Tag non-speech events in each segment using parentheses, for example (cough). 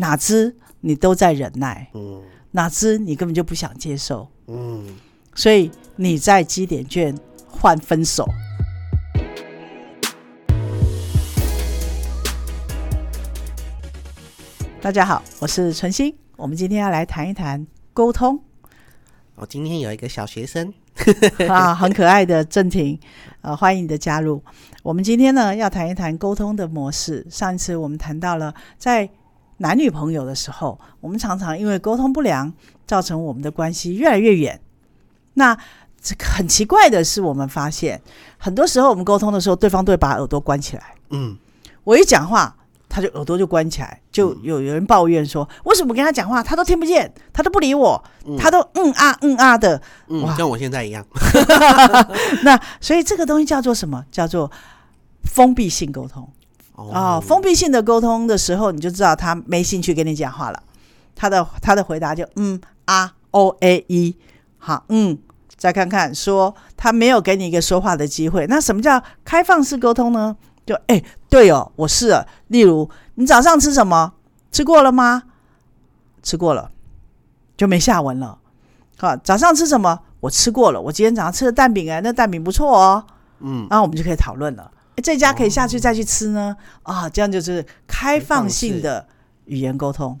哪知你都在忍耐，嗯哪知你根本就不想接受，嗯，所以你在积点券换分手。大家好，我是纯心，我们今天要来谈一谈沟通我今天有一个小学生，(laughs) 啊，很可爱的郑婷，呃，欢迎你的加入。我们今天呢要谈一谈沟通的模式。上一次我们谈到了在男女朋友的时候，我们常常因为沟通不良，造成我们的关系越来越远。那这个很奇怪的是，我们发现很多时候我们沟通的时候，对方都会把耳朵关起来。嗯，我一讲话，他就耳朵就关起来，就有有人抱怨说，为什么跟他讲话，他都听不见，他都不理我，他都嗯啊嗯啊的。嗯，哇跟我现在一样，(laughs) 那所以这个东西叫做什么？叫做封闭性沟通哦。封闭性的沟通的时候，你就知道他没兴趣跟你讲话了。他的他的回答就嗯啊 o a e，好嗯，再看看说他没有给你一个说话的机会。那什么叫开放式沟通呢？就哎、对哦，我是了。例如你早上吃什么？吃过了吗？吃过了，就没下文了。好，早上吃什么？我吃过了，我今天早上吃的蛋饼哎，那蛋饼不错哦。嗯，然后我们就可以讨论了。诶这家可以下去再去吃呢？啊，这样就是开放性的语言沟通。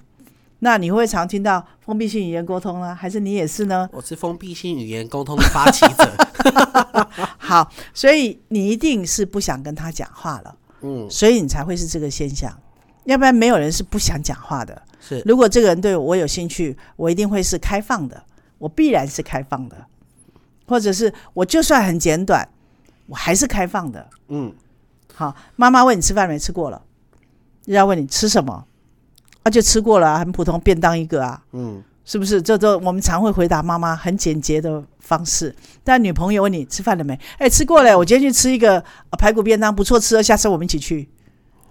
那你会常听到封闭性语言沟通呢，还是你也是呢？我是封闭性语言沟通的发起者，(laughs) 好，所以你一定是不想跟他讲话了，嗯，所以你才会是这个现象。要不然没有人是不想讲话的。是，如果这个人对我有兴趣，我一定会是开放的，我必然是开放的，或者是我就算很简短，我还是开放的。嗯，好，妈妈问你吃饭没吃过了，要问你吃什么，啊，就吃过了、啊，很普通便当一个啊，嗯，是不是？这都我们常会回答妈妈很简洁的方式。但女朋友问你吃饭了没？哎，吃过了，我今天去吃一个、呃排骨便当，不错吃了，下次我们一起去。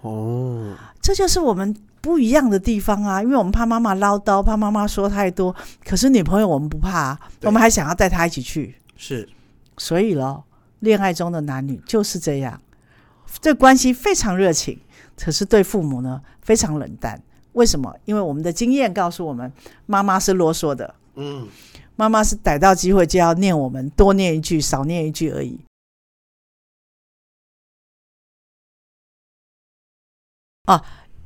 哦，这就是我们不一样的地方啊，因为我们怕妈妈唠叨，怕妈妈说太多。可是女朋友我们不怕、啊，我们还想要带她一起去。是，所以咯，恋爱中的男女就是这样，这关系非常热情，可是对父母呢非常冷淡。为什么？因为我们的经验告诉我们，妈妈是啰嗦的，嗯，妈妈是逮到机会就要念我们，多念一句，少念一句而已。啊，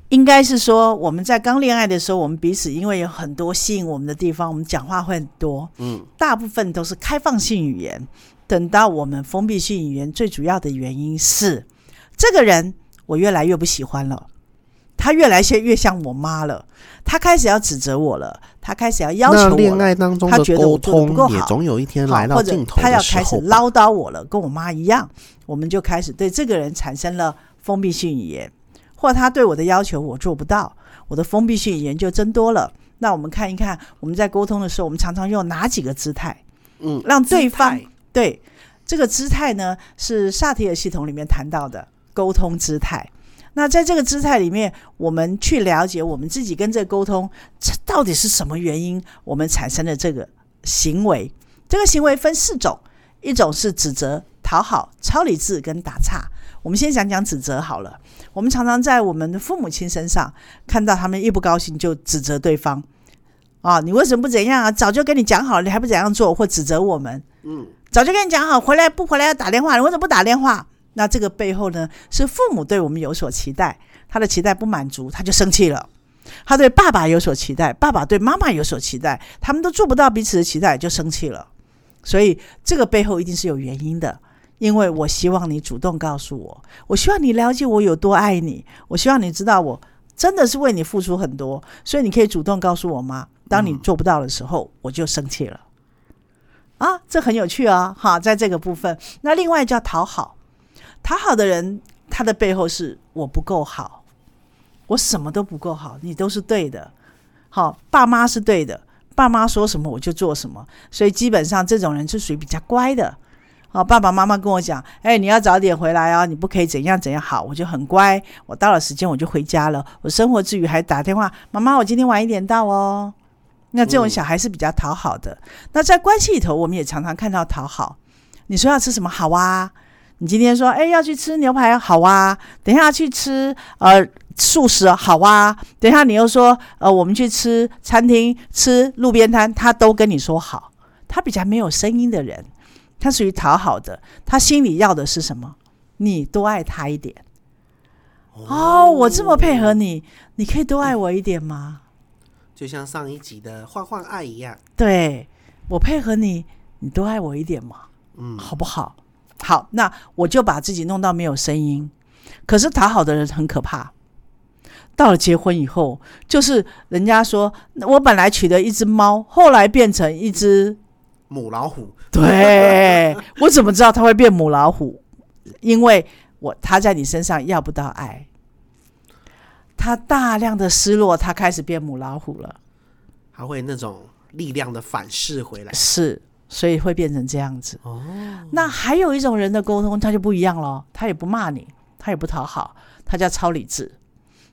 应该是说我们在刚恋爱的时候，我们彼此因为有很多吸引我们的地方，我们讲话会很多，嗯，大部分都是开放性语言。等到我们封闭性语言，最主要的原因是这个人我越来越不喜欢了，他越来越越像我妈了，他开始要指责我了，他开始要要求我。恋爱当中的沟他觉得我做得不够好。也总有一天，来到或者尽头他要开始唠叨我了，跟我妈一样，我们就开始对这个人产生了封闭性语言，或他对我的要求我做不到，我的封闭性语言就增多了。那我们看一看，我们在沟通的时候，我们常常用哪几个姿态，嗯，让对方对这个姿态呢，是萨提尔系统里面谈到的沟通姿态。那在这个姿态里面，我们去了解我们自己跟这个沟通，这到底是什么原因，我们产生的这个行为。这个行为分四种，一种是指责、讨好、超理智跟打岔。我们先讲讲指责好了。我们常常在我们的父母亲身上看到他们一不高兴就指责对方，啊，你为什么不怎样啊？早就跟你讲好了，你还不怎样做，或指责我们。嗯，早就跟你讲好，回来不回来要打电话，你为什么不打电话？那这个背后呢，是父母对我们有所期待，他的期待不满足，他就生气了。他对爸爸有所期待，爸爸对妈妈有所期待，他们都做不到彼此的期待，就生气了。所以这个背后一定是有原因的，因为我希望你主动告诉我，我希望你了解我有多爱你，我希望你知道我真的是为你付出很多，所以你可以主动告诉我吗。当你做不到的时候，我就生气了。啊，这很有趣啊！哈，在这个部分，那另外叫讨好，讨好的人，他的背后是我不够好，我什么都不够好，你都是对的。好，爸妈是对的，爸妈说什么我就做什么，所以基本上这种人是属于比较乖的。好，爸爸妈妈跟我讲，哎，你要早点回来哦，你不可以怎样怎样。好，我就很乖，我到了时间我就回家了。我生活之余还打电话，妈妈，我今天晚一点到哦。那这种小孩是比较讨好的。那在关系里头，我们也常常看到讨好。你说要吃什么？好啊。你今天说，哎，要去吃牛排，好啊。等一下去吃呃素食哦好啊，等一下你又说呃我们去吃餐厅吃路边摊，他都跟你说好，他比较没有声音的人，他属于讨好的，他心里要的是什么？你多爱他一点。哦，我这么配合你，你可以多爱我一点吗？就像上一集的换换爱一样。对我配合你，你多爱我一点嘛，嗯，好不好？好，那我就把自己弄到没有声音。可是讨好的人很可怕，到了结婚以后，就是人家说我本来娶的一只猫，后来变成一只，母老虎。对我怎么知道它会变母老虎？因为我它在你身上要不到爱，它大量的失落，它开始变母老虎了。还会那种力量的反噬回来。是，所以会变成这样子。哦，那还有一种人的沟通，他就不一样了，他也不骂你，他也不讨好，他叫超理智，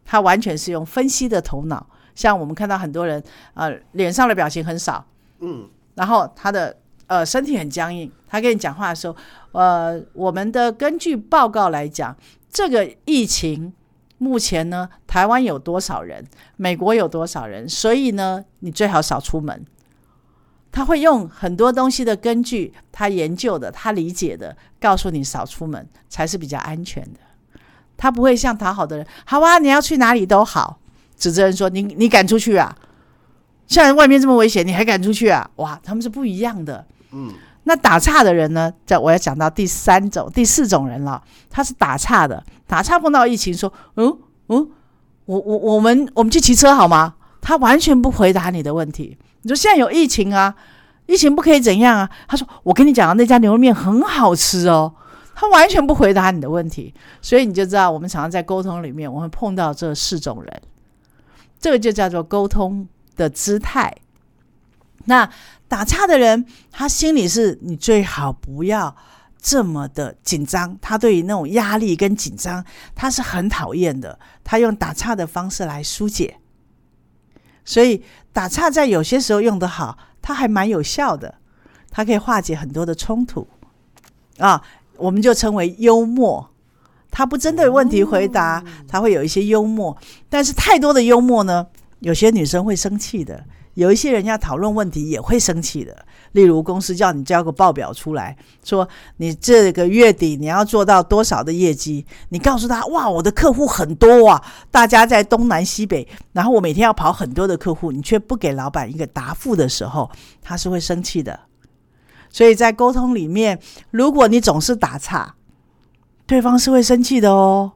他完全是用分析的头脑。像我们看到很多人，呃，脸上的表情很少，嗯，然后他的呃身体很僵硬，他跟你讲话的时候，呃，我们的根据报告来讲，这个疫情目前呢，台湾有多少人，美国有多少人，所以呢，你最好少出门。他会用很多东西的根据，他研究的，他理解的，告诉你少出门才是比较安全的。他不会像讨好的人，好啊，你要去哪里都好，指责人说你你敢出去啊？现在外面这么危险，你还敢出去啊？哇，他们是不一样的。嗯，那打岔的人呢？在我要讲到第三种、第四种人了，他是打岔的。打岔碰到疫情，说，嗯嗯，我我我们我们去骑车好吗？他完全不回答你的问题。你说现在有疫情啊，疫情不可以怎样啊？他说，我跟你讲啊，那家牛肉面很好吃哦。他完全不回答你的问题，所以你就知道，我们常常在沟通里面，我们碰到这四种人，这个就叫做沟通的姿态。那打岔的人，他心里是你最好不要这么的紧张，他对于那种压力跟紧张，他是很讨厌的。他用打岔的方式来疏解，所以打岔在有些时候用得好，它还蛮有效的，它可以化解很多的冲突啊。我们就称为幽默，他不针对问题回答，他会有一些幽默，但是太多的幽默呢，有些女生会生气的。有一些人要讨论问题也会生气的，例如公司叫你交个报表出来，说你这个月底你要做到多少的业绩，你告诉他哇，我的客户很多啊，大家在东南西北，然后我每天要跑很多的客户，你却不给老板一个答复的时候，他是会生气的。所以在沟通里面，如果你总是打岔，对方是会生气的哦。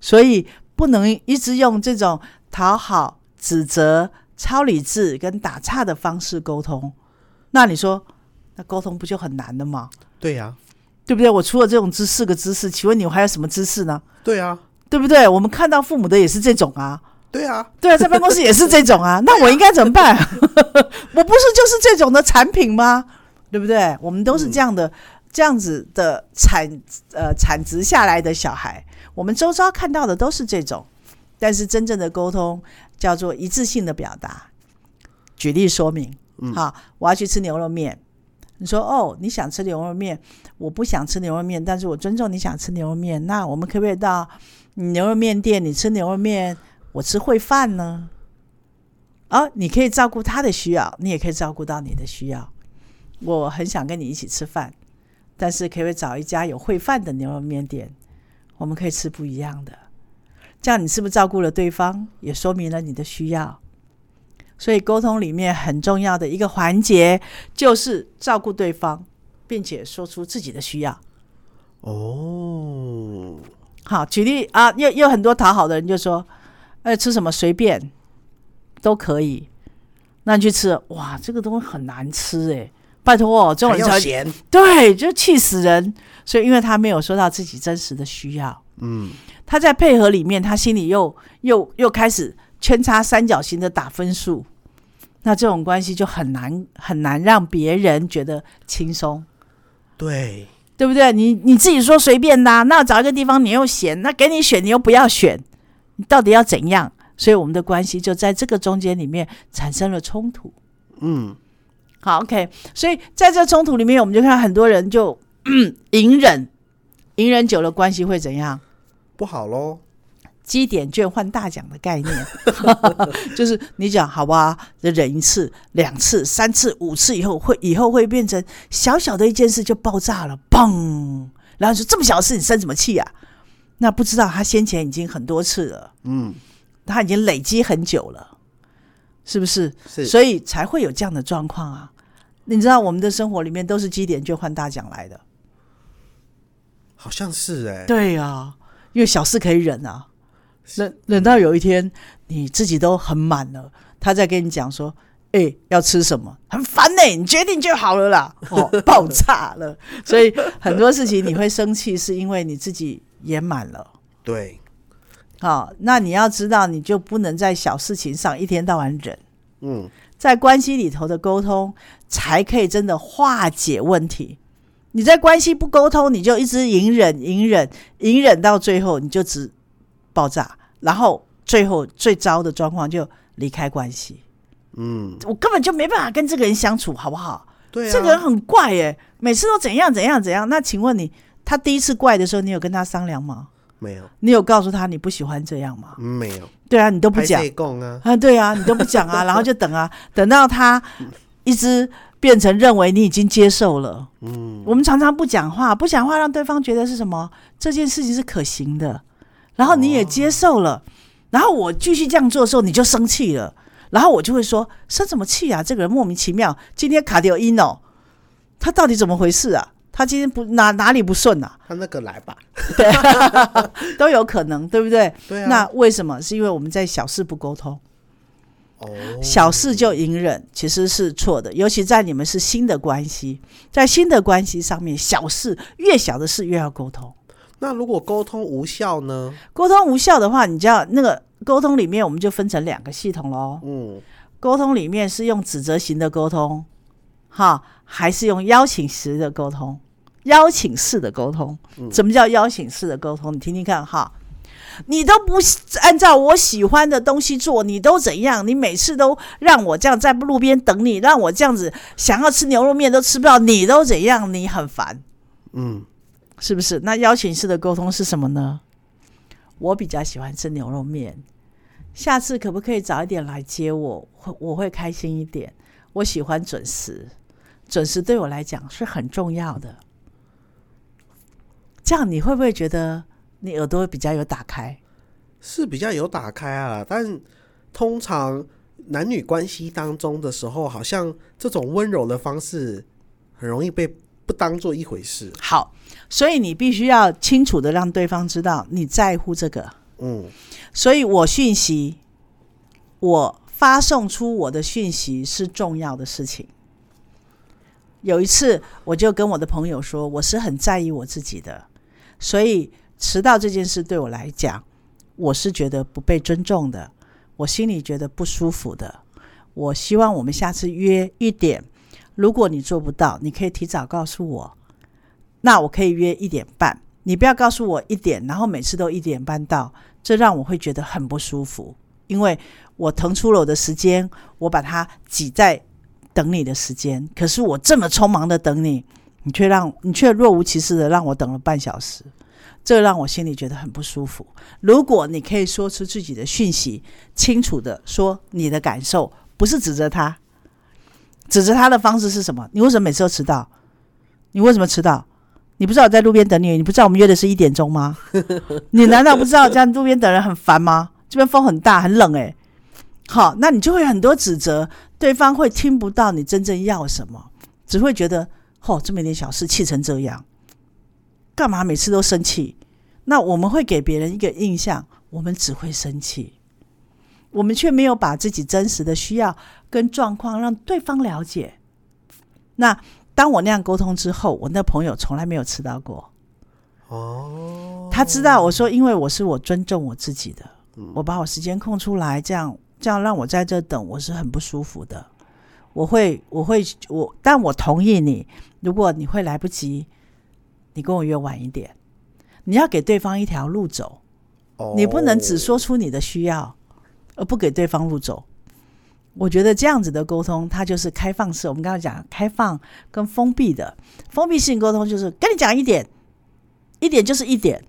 所以不能一直用这种讨好、指责。超理智跟打岔的方式沟通，那你说，那沟通不就很难了吗？对呀、对不对？我除了这种知四个知识，请问你还有什么知识呢？对呀、对不对？我们看到父母的也是这种啊，对啊、对啊，在办公室也是这种啊，(laughs) 那我应该怎么办？(laughs) 我不是就是这种的产品吗？对不对？我们都是这样的，这样子的产呃产值下来的小孩，我们周遭看到的都是这种，但是真正的沟通叫做一致性的表达。举例说明，好，我要去吃牛肉面。你说哦，你想吃牛肉面，我不想吃牛肉面，但是我尊重你想吃牛肉面。那我们可不可以到牛肉面店？你吃牛肉面，我吃烩饭呢？哦，你可以照顾他的需要，你也可以照顾到你的需要。我很想跟你一起吃饭，但是可不可以找一家有烩饭的牛肉面店？我们可以吃不一样的，这样你是不是照顾了对方，也说明了你的需要？所以沟通里面很重要的一个环节就是照顾对方，并且说出自己的需要。哦，好，举例啊，又有很多讨好的人就说，呃，吃什么随便都可以，那你去吃，哇，这个东西很难吃哎，拜托哦，这种还人才咸，对，就气死人。所以因为他没有说到自己真实的需要，嗯，他在配合里面，他心里又又又开始圈叉三角形的打分数，那这种关系就很难很难让别人觉得轻松。对，对不对？你你自己说随便的啊、那找一个地方你又嫌，那给你选你又不要选，你到底要怎样？所以我们的关系就在这个中间里面产生了冲突。嗯，好，OK，所以在这冲突里面，我们就看很多人就嗯 (clears throat) 隐忍，隐忍久了关系会怎样？不好喽，积点券换大奖的概念，(laughs) 就是你讲好吧，忍一次、两次、三次、五次以后，会以后会变成小小的一件事就爆炸了，嘣！然后说这么小的事你生什么气啊？那不知道他先前已经很多次了，嗯，他已经累积很久了，是不是？是，所以才会有这样的状况啊！你知道我们的生活里面都是积点券换大奖来的，好像是哎、对啊、因为小事可以忍啊，忍忍到有一天你自己都很满了，他再跟你讲说：“哎、要吃什么？很烦呢、你决定就好了啦。”哦，爆炸了。所以很多事情你会生气，是因为你自己也满了。对，好、那你要知道，你就不能在小事情上一天到晚忍。嗯，在关系里头的沟通，才可以真的化解问题。你在关系不沟通，你就一直隐忍、隐忍、隐忍，到最后你就只爆炸，然后最后最糟的状况就离开关系。嗯，我根本就没办法跟这个人相处，好不好？对啊，这个人很怪耶，每次都怎样怎样怎样。那请问你，他第一次怪的时候，你有跟他商量吗？没有，你有告诉他你不喜欢这样吗？嗯没有，对啊，你都不拍讲。啊，啊，对啊，你都不讲啊，(laughs) 然后就等啊，等到他一直变成认为你已经接受了。嗯，我们常常不讲话，不讲话让对方觉得是什么？这件事情是可行的，然后你也接受了，然后我继续这样做的时候，你就生气了，然后我就会说生什么气啊？这个人莫名其妙，今天卡掉音哦，他到底怎么回事啊？他今天不哪哪里不顺啊？他那个来吧，对，(laughs) 都有可能，对不对？对啊，那为什么？是因为我们在小事不沟通。哦，小事就隐忍，其实是错的。尤其在你们是新的关系，在新的关系上面，小事越小的事越要沟通。那如果沟通无效呢？沟通无效的话，你就要那个沟通里面，我们就分成两个系统喽。嗯，沟通里面是用指责型的沟通，哈，还是用邀请式的沟通？邀请式的沟通，什么叫邀请式的沟通？你听听看哈。你都不按照我喜欢的东西做，你都怎样？你每次都让我这样在路边等你，让我这样子想要吃牛肉面都吃不到，你都怎样？你很烦，嗯，是不是？那邀请式的沟通是什么呢？我比较喜欢吃牛肉面，下次可不可以早一点来接我？会我会开心一点。我喜欢准时，准时对我来讲是很重要的。这样你会不会觉得你耳朵比较有打开？是比较有打开啊，但通常男女关系当中的时候，好像这种温柔的方式很容易被不当做一回事。好，所以你必须要清楚的让对方知道你在乎这个。嗯，所以我讯息，我发送出我的讯息是重要的事情。有一次，我就跟我的朋友说，我是很在意我自己的，所以迟到这件事对我来讲，我是觉得不被尊重的，我心里觉得不舒服的。我希望我们下次约一点，如果你做不到，你可以提早告诉我，那我可以约一点半。你不要告诉我一点，然后每次都一点半到，这让我会觉得很不舒服，因为我腾出了我的时间，我把它挤在等你的时间，可是我这么匆忙的等你，你却让你却若无其事的让我等了半小时，这让我心里觉得很不舒服。如果你可以说出自己的讯息，清楚的说你的感受，不是指责他，指责他的方式是什么？你为什么每次都迟到？你为什么迟到？你不知道我在路边等你，你不知道我们约的是一点钟吗？(laughs) 你难道不知道这样路边等人很烦吗？这边风很大，很冷诶、好，那你就会很多指责，对方会听不到你真正要什么，只会觉得哦，这么一点小事气成这样，干嘛每次都生气？那我们会给别人一个印象，我们只会生气，我们却没有把自己真实的需要跟状况让对方了解。那当我那样沟通之后，我那朋友从来没有迟到过。哦，他知道我说，因为我是我尊重我自己的，我把我时间空出来，这样这样让我在这等，我是很不舒服的。我会，我会，我，但我同意你，如果你会来不及，你跟我约晚一点，你要给对方一条路走，哦你不能只说出你的需要，而不给对方路走。我觉得这样子的沟通，它就是开放式。我们刚刚讲开放跟封闭的，封闭性沟通就是跟你讲一点，一点就是一点，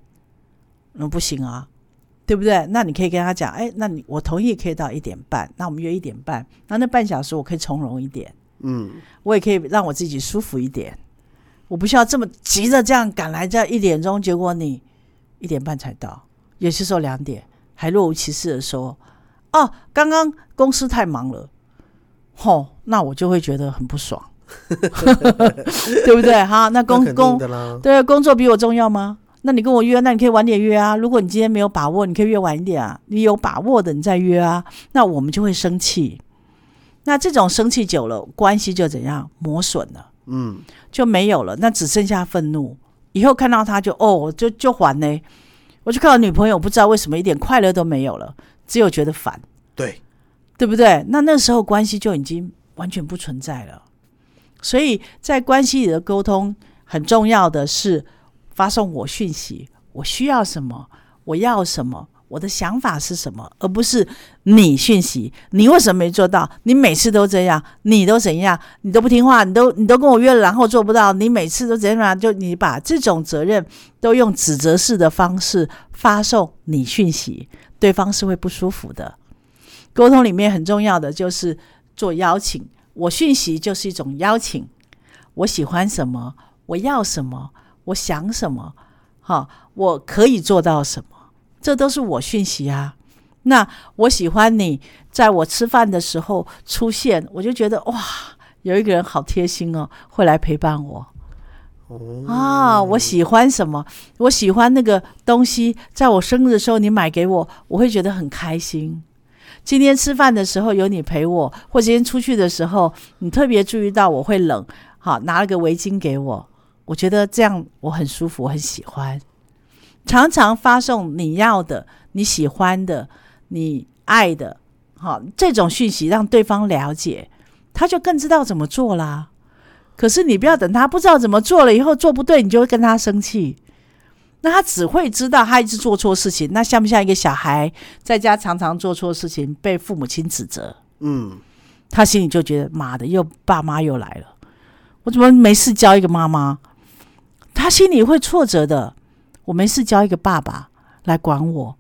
嗯，不行啊，对不对？那你可以跟他讲，哎，那你我同意可以到一点半，那我们约一点半，那那半小时我可以从容一点，嗯，我也可以让我自己舒服一点，我不需要这么急着这样赶来这一点钟，结果你一点半才到，有些时候两点还若无其事的说，哦，刚刚公司太忙了，吼，那我就会觉得很不爽，(laughs) 对不对？哈，那工工，对工作比我重要吗？那你跟我约，那你可以晚点约啊。如果你今天没有把握，你可以约晚一点啊。你有把握的，你再约啊。那我们就会生气。那这种生气久了，关系就怎样磨损了，嗯，就没有了。那只剩下愤怒。以后看到他就哦，就就还呢。我就看到女朋友，不知道为什么一点快乐都没有了，只有觉得烦。对，对不对？那那时候关系就已经完全不存在了。所以在关系里的沟通，很重要的是发送我讯息，我需要什么，我要什么，我的想法是什么，而不是你讯息，你为什么没做到？你每次都这样，你都怎样？你都不听话，你都你都跟我约了，然后做不到，你每次都怎样？就你把这种责任都用指责式的方式发送你讯息，对方是会不舒服的。沟通里面很重要的就是做邀请，我讯息就是一种邀请，我喜欢什么，我要什么，我想什么，哈，我可以做到什么，这都是我讯息啊。那我喜欢你在我吃饭的时候出现，我就觉得哇，有一个人好贴心哦，会来陪伴我。啊，我喜欢什么？我喜欢那个东西，在我生日的时候你买给我，我会觉得很开心。今天吃饭的时候有你陪我，或今天出去的时候你特别注意到我会冷，好拿了个围巾给我，我觉得这样我很舒服，我很喜欢。常常发送你要的、你喜欢的、你爱的，好这种讯息，让对方了解，他就更知道怎么做啦。可是你不要等他不知道怎么做了以后做不对，你就会跟他生气。那他只会知道他一直做错事情，那像不像一个小孩在家常常做错事情被父母亲指责，嗯，他心里就觉得妈的，又爸妈又来了，我怎么没事教一个妈妈？他心里会挫折的。我没事教一个爸爸来管我，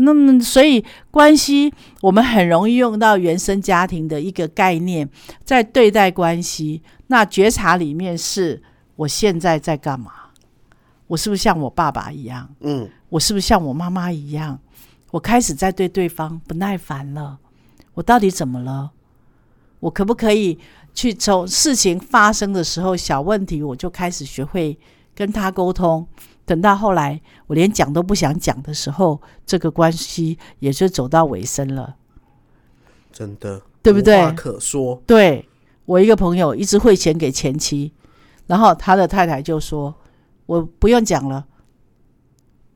那么所以关系我们很容易用到原生家庭的一个概念，在对待关系。那觉察里面是我现在在干嘛？我是不是像我爸爸一样？嗯，我是不是像我妈妈一样？我开始在对对方不耐烦了。我到底怎么了？我可不可以去从事情发生的时候，小问题我就开始学会跟他沟通？等到后来我连讲都不想讲的时候，这个关系也就走到尾声了，真的，对不对无话可说，对我一个朋友一直汇钱给前妻，然后他的太太就说：“我不用讲了，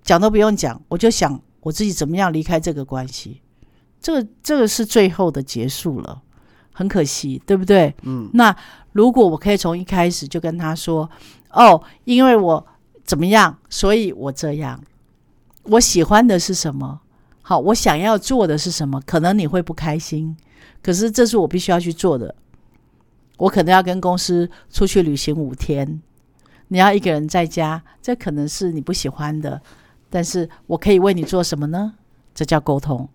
讲都不用讲，我就想我自己怎么样离开这个关系。这个这个是最后的结束了，很可惜，对不对？嗯，那如果我可以从一开始就跟他说：哦，因为我怎么样，所以我这样，我喜欢的是什么？好，我想要做的是什么？可能你会不开心。”可是这是我必须要去做的。我可能要跟公司出去旅行五天，你要一个人在家，这可能是你不喜欢的。但是我可以为你做什么呢？这叫沟通。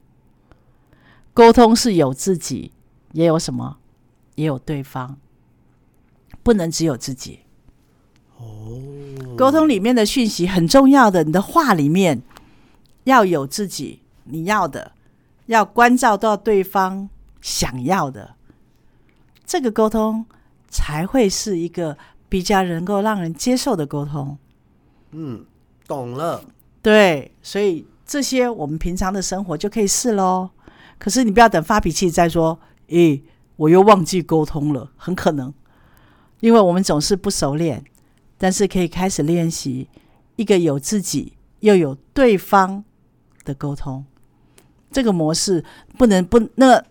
沟通是有自己，也有什么，也有对方，不能只有自己。哦，沟通里面的讯息很重要的，你的话里面要有自己你要的，要关照到对方想要的，这个沟通才会是一个比较能够让人接受的沟通。嗯，懂了，对，所以这些我们平常的生活就可以试喽。可是你不要等发脾气再说，诶，我又忘记沟通了，很可能，因为我们总是不熟练，但是可以开始练习一个有自己又有对方的沟通。这个模式不能不那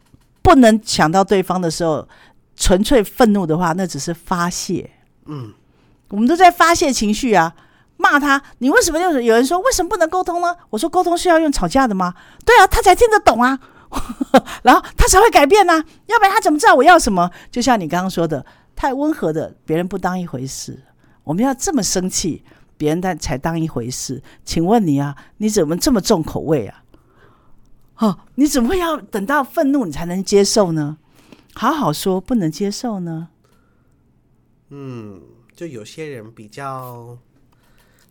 不能抢到对方的时候，纯粹愤怒的话，那只是发泄。嗯，我们都在发泄情绪啊，骂他，你为什么有有人说为什么不能沟通呢？我说沟通是要用吵架的吗？对啊，他才听得懂啊，(laughs) 然后他才会改变呢、啊，要不然他怎么知道我要什么？就像你刚刚说的，太温和的别人不当一回事，我们要这么生气，别人才才当一回事。请问你啊，你怎么这么重口味啊？哦，你怎么会要等到愤怒你才能接受呢？好好说，不能接受呢？嗯，就有些人比较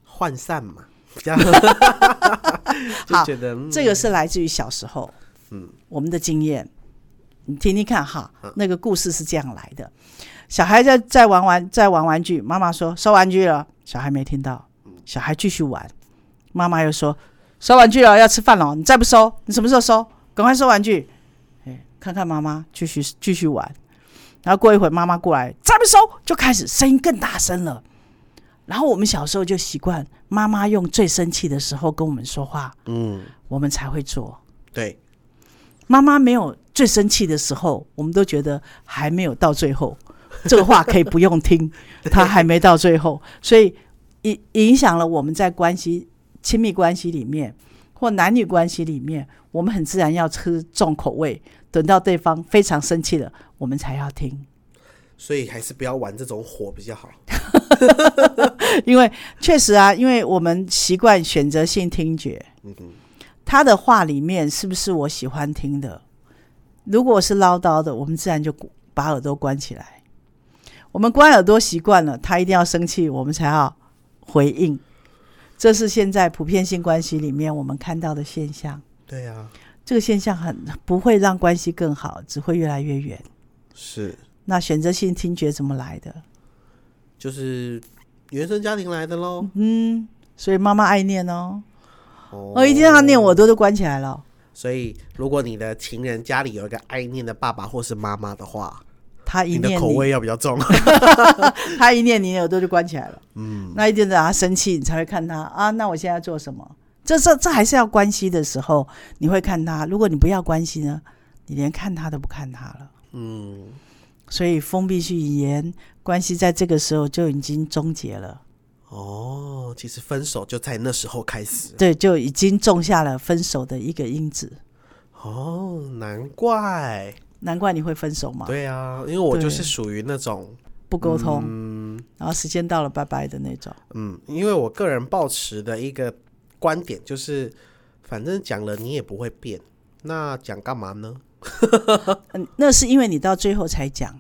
涣散嘛，比较 (laughs) 就好觉得、嗯、这个是来自于小时候，嗯，我们的经验，你听听看哈。那个故事是这样来的：小孩在在玩玩在玩玩具，妈妈说收玩具了，小孩没听到，小孩继续玩，妈妈又说收玩具了，要吃饭了，你再不收，你什么时候收？赶快收玩具。哎，看看妈妈继续继续玩，然后过一会儿妈妈过来，再不收，就开始声音更大声了。然后我们小时候就习惯妈妈用最生气的时候跟我们说话，嗯，我们才会做。对，妈妈没有最生气的时候，我们都觉得还没有到最后，这个话可以不用听，他还没到最后，所以影影响了我们在关系、亲密关系里面或男女关系里面，我们很自然要吃重口味，等到对方非常生气了，我们才要听。所以还是不要玩这种火比较好。(laughs) 因为确实啊，因为我们习惯选择性听觉，嗯哼，他的话里面是不是我喜欢听的？如果是唠叨的，我们自然就把耳朵关起来。我们关耳朵习惯了，他一定要生气，我们才要回应。这是现在普遍性关系里面我们看到的现象。对呀、这个现象很不会让关系更好，只会越来越远。是，那选择性听觉怎么来的？就是原生家庭来的喽。嗯，所以妈妈爱念哦，哦我一听到念，我耳朵都关起来了。所以，如果你的情人家里有一个爱念的爸爸或是妈妈的话，他一念你的，口味要比较重。(laughs) 他一念你的耳朵就关起来了。嗯，那一定等他生气，你才会看他啊。那我现在做什么？这这这还是要关系的时候，你会看他。如果你不要关系呢，你连看他都不看他了。嗯，所以封闭式语言关系在这个时候就已经终结了，哦，其实分手就在那时候开始。对，就已经种下了分手的一个因子。哦，难怪。难怪你会分手嘛，对啊，因为我就是属于那种，不沟通，嗯。然后时间到了，拜拜的那种。嗯，因为我个人抱持的一个观点就是，反正讲了你也不会变，那讲干嘛呢？嗯，那是因为你到最后才讲，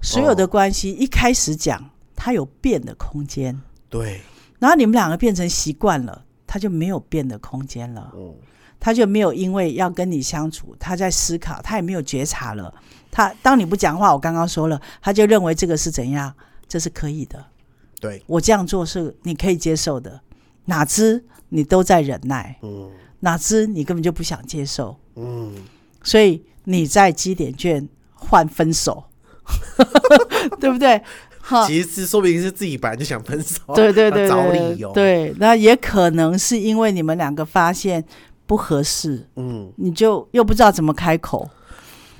所有的哦关系一开始讲，它有变的空间。对，然后你们两个变成习惯了，它就没有变的空间了，嗯，他就没有因为要跟你相处，他在思考，他也没有觉察了。他当你不讲话，我刚刚说了，他就认为这个是怎样，这是可以的，对，我这样做是你可以接受的。哪知你都在忍耐，嗯。哪知你根本就不想接受，嗯，所以你在积点券换分手，(laughs) 对不对？哈，其实说不定是自己本来就想分手，对对对要找理由，，对，那也可能是因为你们两个发现不合适，嗯，你就又不知道怎么开口，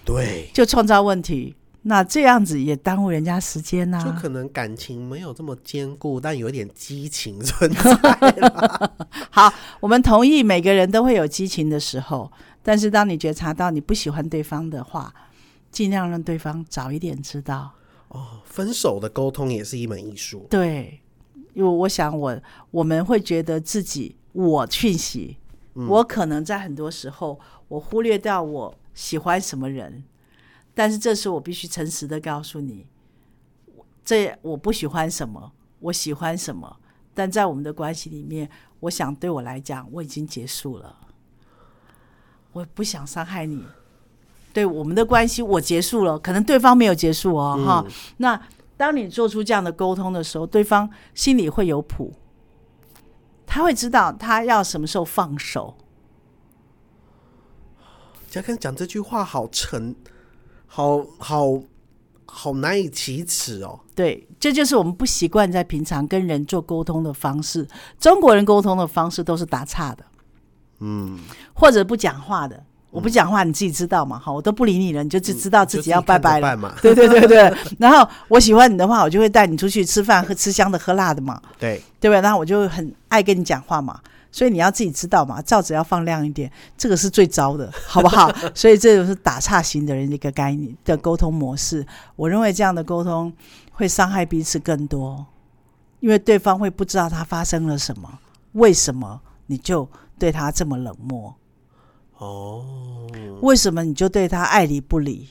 对，就创造问题。那这样子也耽误人家时间呐、就可能感情没有这么坚固，但有一点激情存在。(laughs) 好，我们同意每个人都会有激情的时候，但是当你觉察到你不喜欢对方的话，尽量让对方早一点知道。哦，分手的沟通也是一门艺术。对，因为我想我我们会觉得自己我讯息，我可能在很多时候我忽略掉我喜欢什么人，但是这时我必须诚实的告诉你，这我不喜欢什么，我喜欢什么，但在我们的关系里面，我想对我来讲我已经结束了，我不想伤害你。对我们的关系，我结束了，可能对方没有结束哦，哈、那当你做出这样的沟通的时候，对方心里会有谱，他会知道他要什么时候放手。嘉康讲这句话好沉，好好好难以启齿哦。对，这就是我们不习惯在平常跟人做沟通的方式。中国人沟通的方式都是打岔的，嗯，或者不讲话的。我不讲话，你自己知道嘛？哈，我都不理你了，你就只知道自己要拜拜了。了嘛。对对对对。然后我喜欢你的话，我就会带你出去吃饭，喝吃香的喝辣的嘛。对，对吧？那我就很爱跟你讲话嘛，所以你要自己知道嘛，罩子要放亮一点，这个是最糟的，好不好？(laughs) 所以这就是打岔型的人的一个概念的沟通模式。我认为这样的沟通会伤害彼此更多，因为对方会不知道他发生了什么，为什么你就对他这么冷漠。哦，为什么你就对他爱理不理？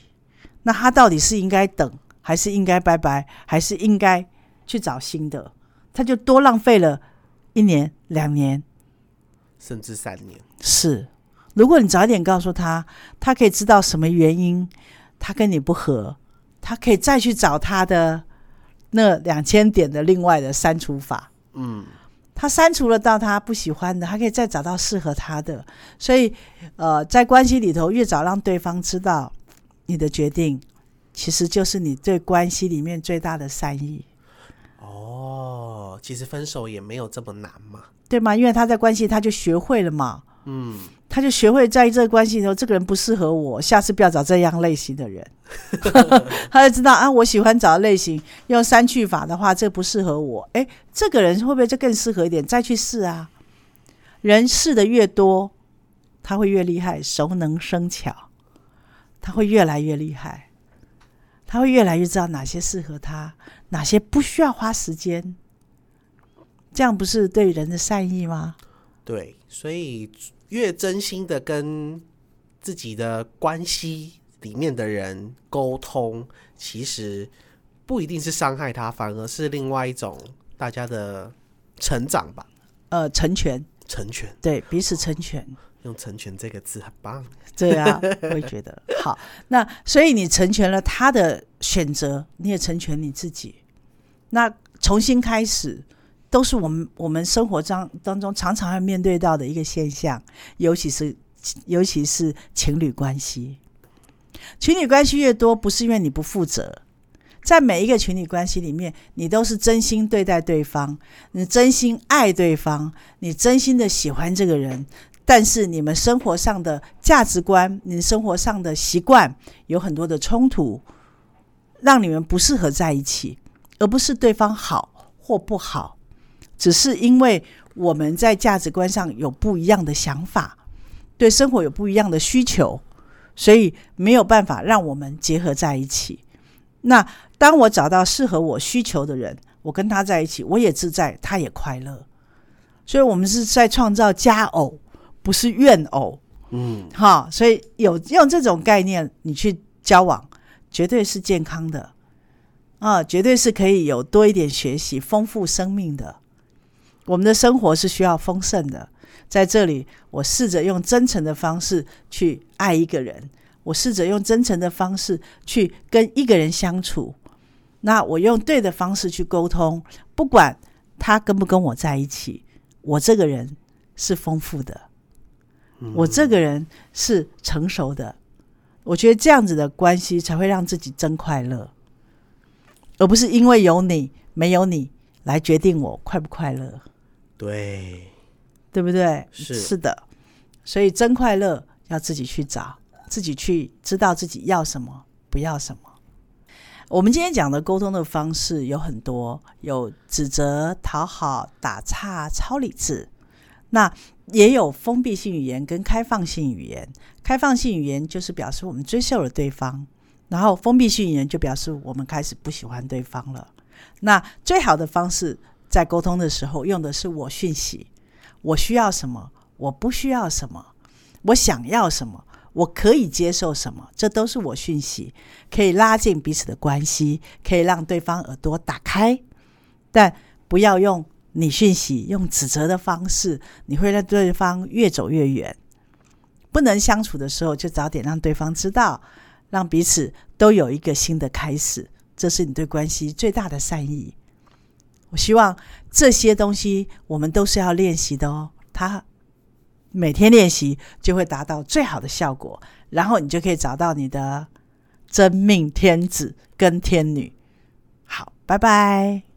那他到底是应该等，还是应该拜拜，还是应该去找新的？他就多浪费了一年、两年。甚至三年。是，如果你早一点告诉他，他可以知道什么原因，他跟你不和，他可以再去找他的那两千点的另外的删除法。嗯，他删除了到他不喜欢的，他可以再找到适合他的。所以，呃，在关系里头，越早让对方知道你的决定，其实就是你对关系里面最大的善意，哦，其实分手也没有这么难嘛。对吗？因为他在关系他就学会了嘛，嗯，他就学会在这个关系里头，这个人不适合我，下次不要找这样类型的人。(laughs) 他就知道啊，我喜欢找的类型，用删去法的话，这不适合我。诶，这个人会不会就更适合一点？再去试啊。人试的越多，他会越厉害，熟能生巧，他会越来越厉害，他会越来越知道哪些适合他，哪些不需要花时间。这样不是对人的善意吗？对，所以越真心的跟自己的关系里面的人沟通，其实不一定是伤害他，反而是另外一种大家的成长吧，呃，成全，成全。对彼此成全。用“成全”这个字很棒。对啊，我也觉得 (laughs) 好。那所以你成全了他的选择，你也成全你自己。那重新开始，都是我们我们生活当当中常常要面对到的一个现象，尤其是尤其是情侣关系。情侣关系越多，不是因为你不负责，在每一个情侣关系里面，你都是真心对待对方，你真心爱对方，你真心的喜欢这个人。但是你们生活上的价值观，你生活上的习惯有很多的冲突，让你们不适合在一起，而不是对方好或不好，只是因为我们在价值观上有不一样的想法，对生活有不一样的需求，所以没有办法让我们结合在一起。那当我找到适合我需求的人，我跟他在一起，我也自在，他也快乐，所以我们是在创造佳偶。不是怨偶，嗯，哈，所以有用这种概念，你去交往，绝对是健康的，啊，绝对是可以有多一点学习，丰富生命的。我们的生活是需要丰盛的，在这里，我试着用真诚的方式去爱一个人，我试着用真诚的方式去跟一个人相处，那我用对的方式去沟通，不管他跟不跟我在一起，我这个人是丰富的。我这个人是成熟的，我觉得这样子的关系才会让自己真快乐，而不是因为有你没有你来决定我快不快乐。对，对不对？是是的，所以真快乐要自己去找，自己去知道自己要什么，不要什么。我们今天讲的沟通的方式有很多，有指责、讨好、打岔、超理智。那也有封闭性语言跟开放性语言。开放性语言就是表示我们接受了对方，然后封闭性语言就表示我们开始不喜欢对方了。那最好的方式在沟通的时候用的是我讯息，我需要什么，我不需要什么，我想要什么，我可以接受什么，这都是我讯息，可以拉近彼此的关系，可以让对方耳朵打开，但不要用。你讯息用指责的方式，你会让对方越走越远。不能相处的时候，就早点让对方知道，让彼此都有一个新的开始。这是你对关系最大的善意。我希望这些东西我们都是要练习的哦。他每天练习就会达到最好的效果，然后你就可以找到你的真命天子跟天女。好，拜拜。